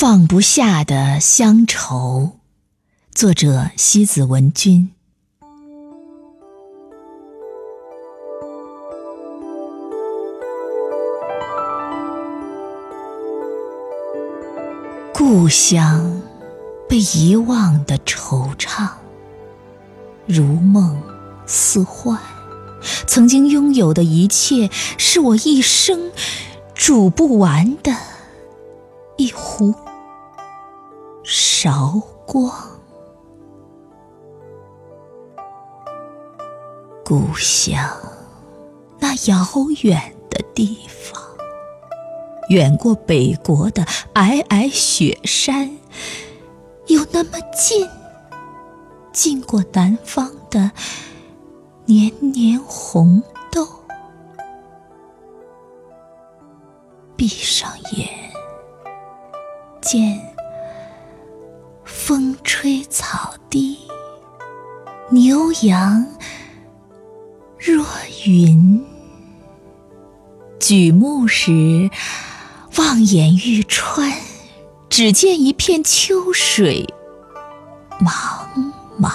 放不下的乡愁，作者西子文君。故乡被遗忘的惆怅，如梦似幻。曾经拥有的一切，是我一生煮不完的一壶韶光。故乡，那遥远的地方，远过北国的皑皑雪山，又那么近，近过南方的。年年红豆，闭上眼，见风吹草低，牛羊若云。举目时，望眼欲穿，只见一片秋水，茫茫。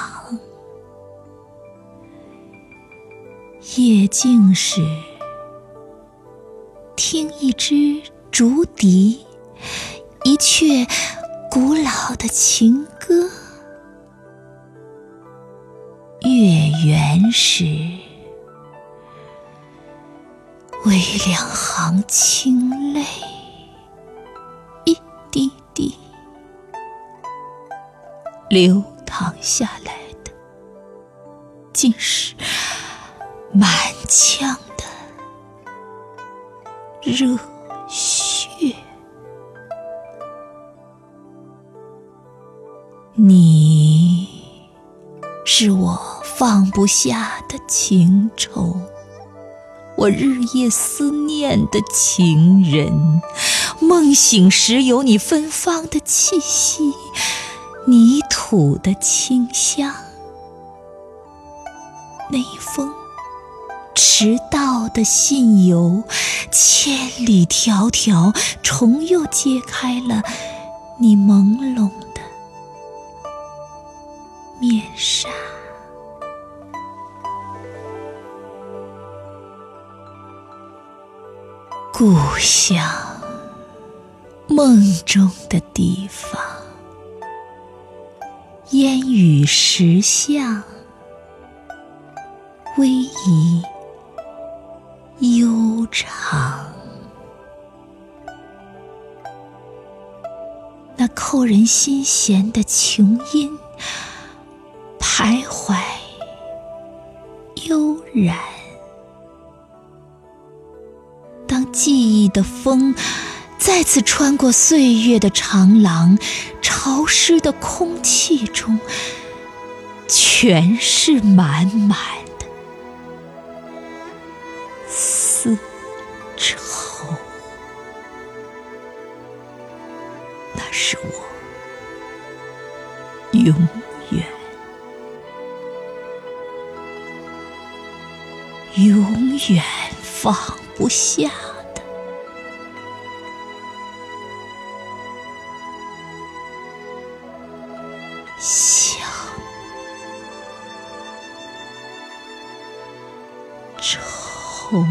夜静时，听一支竹笛，一阙古老的情歌。月圆时，微两行清泪，一滴滴流淌下来的，竟是。满腔的热你是我放不下的情愁，我日夜思念的情人。梦醒时有你芬芳的气息，泥土的清香，那一封。迟到的信邮，千里迢迢，重又揭开了你朦胧沙。故乡，梦中的地方，烟雨石巷，逶迤。悠长，那扣人心弦的琼音，徘徊悠然。当记忆的风再次穿过岁月的长廊，潮湿的空气中，全是满满的。丝绸，那是我永永远放不下的乡愁。